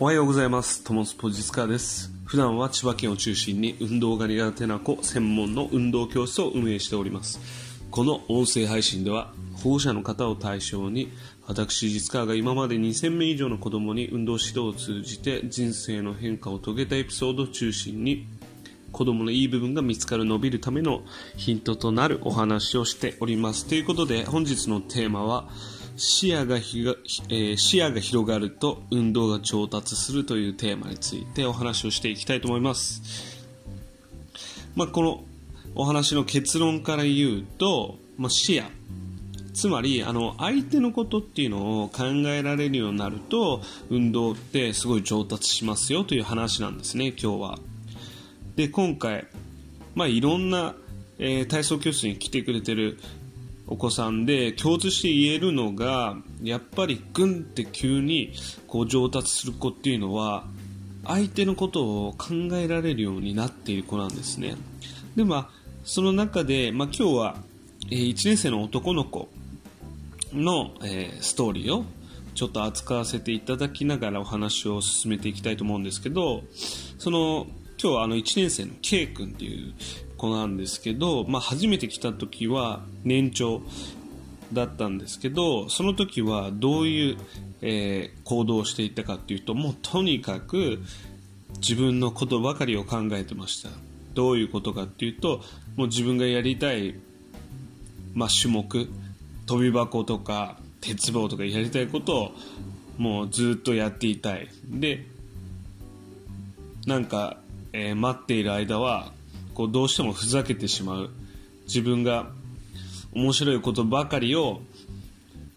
おはようございます。トモスポジツカです。普段は千葉県を中心に運動が苦手な子専門の運動教室を運営しております。この音声配信では保護者の方を対象に私実川が今まで2000名以上の子供に運動指導を通じて人生の変化を遂げたエピソードを中心に子供のいい部分が見つかる伸びるためのヒントとなるお話をしております。ということで本日のテーマは視野がひが、えー視野が広がると運動が上達するというテーマについてお話をしていきたいと思います。まあ、このお話の結論から言うと、まあ、視野つまりあの相手のことっていうのを考えられるようになると運動ってすごい上達しますよという話なんですね今日は。で今回、まあ、いろんな、えー体操教室に来てくれてるお子さんで共通して言えるのがやっぱりグンって急にこう上達する子っていうのは相手のことを考えられるようになっている子なんですね。でまあその中で、まあ、今日は、え1年生の男の子の、えーストーリーをちょっと扱わせていただきながらお話を進めていきたいと思うんですけどその今日はあの1年生の K 君っていう子なんですけど、まあ、初めて来た時は年長だったんですけどその時はどういう、えー行動をしていたかっていうともうとにかく自分のことばかりを考えてました。どういうことかっていうともう自分がやりたいまあ、種目飛び箱とか鉄棒とかやりたいことをもうずっとやっていたい。でなんか、えー待っている間はこうどうしてもふざけてしまう。自分が面白いことばかりを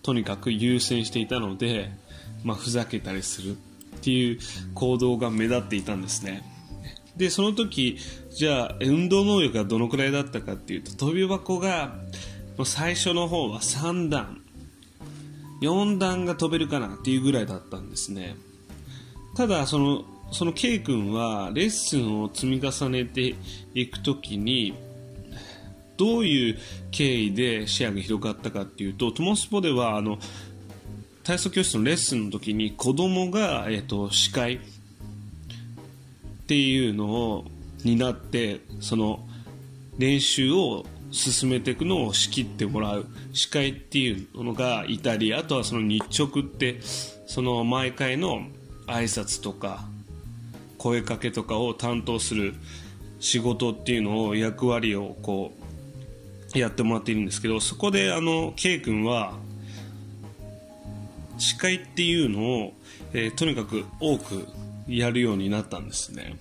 とにかく優先していたので、まあ、ふざけたりするっていう行動が目立っていたんですね。でその時じゃあ運動能力がどのくらいだったかっていうと飛び箱が最初の方は3段4段が飛べるかなっていうぐらいだったんですね。ただそのその K 君はレッスンを積み重ねていくときにどういう経緯で視野が広がったかっていうとトモスポではあの体操教室のレッスンの時に子供が、えっと司会っていうのを担ってその練習を進めていくのを仕切ってもらう司会っていうのがいたりあとはその日直ってその毎回の挨拶とか声かけとかを担当する仕事っていうのを役割をこうやってもらっているんですけどそこであの K 君は司会っていうのを、えーとにかく多くやるようになったんですね。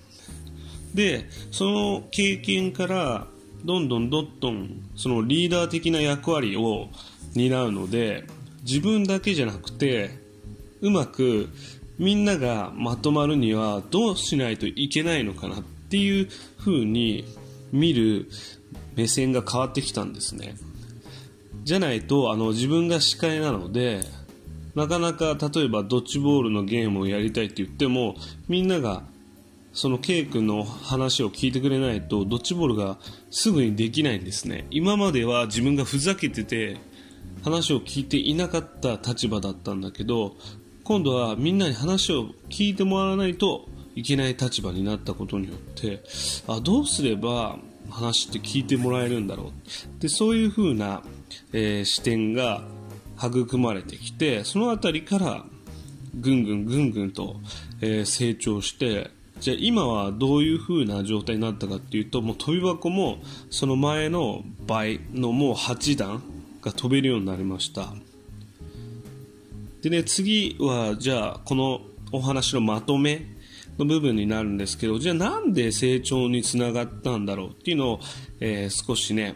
でその経験からどんどんどんどんそのリーダー的な役割を担うので自分だけじゃなくてうまくみんながまとまるにはどうしないといけないのかなっていう風に見る目線が変わってきたんですね。じゃないとあの自分が司会なのでなかなか例えばドッジボールのゲームをやりたいって言ってもみんながその K 君の話を聞いてくれないとドッジボールがすぐにできないんですね。今までは自分がふざけてて話を聞いていなかった立場だったんだけど今度はみんなに話を聞いてもらわないといけない立場になったことによってあどうすれば話って聞いてもらえるんだろう？でそういう風な、えー視点が育まれてきてその辺りからぐんぐんぐんぐんと、えー成長してじゃあ今はどういう風な状態になったかっていうともう飛び箱もその前の倍のもう8段が飛べるようになりました。でね次はじゃあこのお話のまとめの部分になるんですけどじゃあなんで成長につながったんだろうっていうのを、えー少しね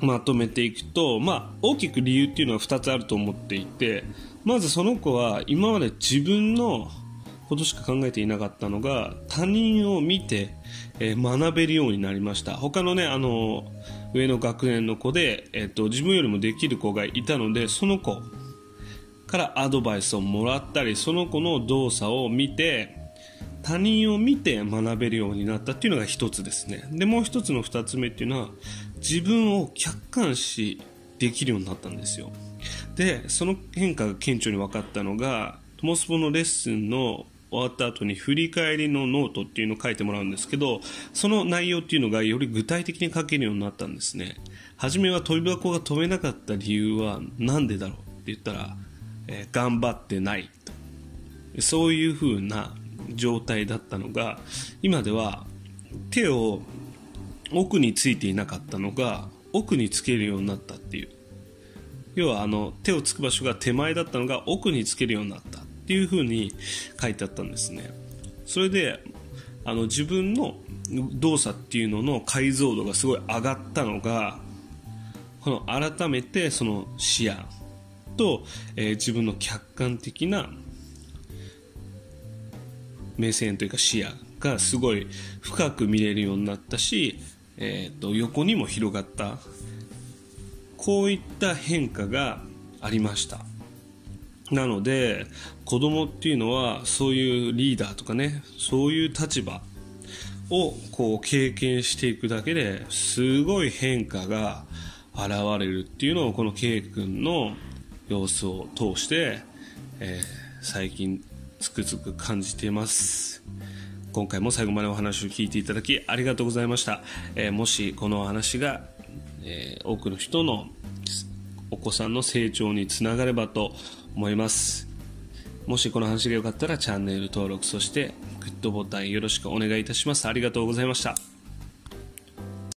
まとめていくと、まあ、大きく理由っていうのは2つあると思っていてまずその子は今まで自分のことしか考えていなかったのが他人を見て、えー学べるようになりました。他のねあの上の学年の子で、えっと自分よりもできる子がいたのでその子からアドバイスをもらったりその子の動作を見て他人を見て学べるようになったっていうのが一つですね。でもう一つの二つ目っていうのは自分を客観視できるようになったんですよ。でその変化が顕著に分かったのがトモスポのレッスンの終わった後に振り返りのノートっていうのを書いてもらうんですけどその内容っていうのがより具体的に書けるようになったんですね。初めは跳び箱が飛べなかった理由は何でだろうって言ったら、えー、頑張ってない。そういう風な状態だったのが今では手を奥についていなかったのが奥につけるようになったっていう。要はあの手をつく場所が手前だったのが奥につけるようになった。っていう風に書いてあったんですね。それであの自分の動作っていうのの解像度がすごい上がったのがこの改めてその視野。と、えー、自分の客観的な目線というか視野がすごい深く見れるようになったし、えー、と横にも広がった。こういった変化がありました。なので子供っていうのはそういうリーダーとかねそういう立場をこう経験していくだけですごい変化が現れるっていうのをこの K 君の様子を通して、えー、最近つくづく感じています。今回も最後までお話を聞いていただきありがとうございました、えー、もしこの話が、えー、多くの人のお子さんの成長につながればと思います。もしこの話が良かったらチャンネル登録そしてグッドボタンよろしくお願いいたします。ありがとうございました。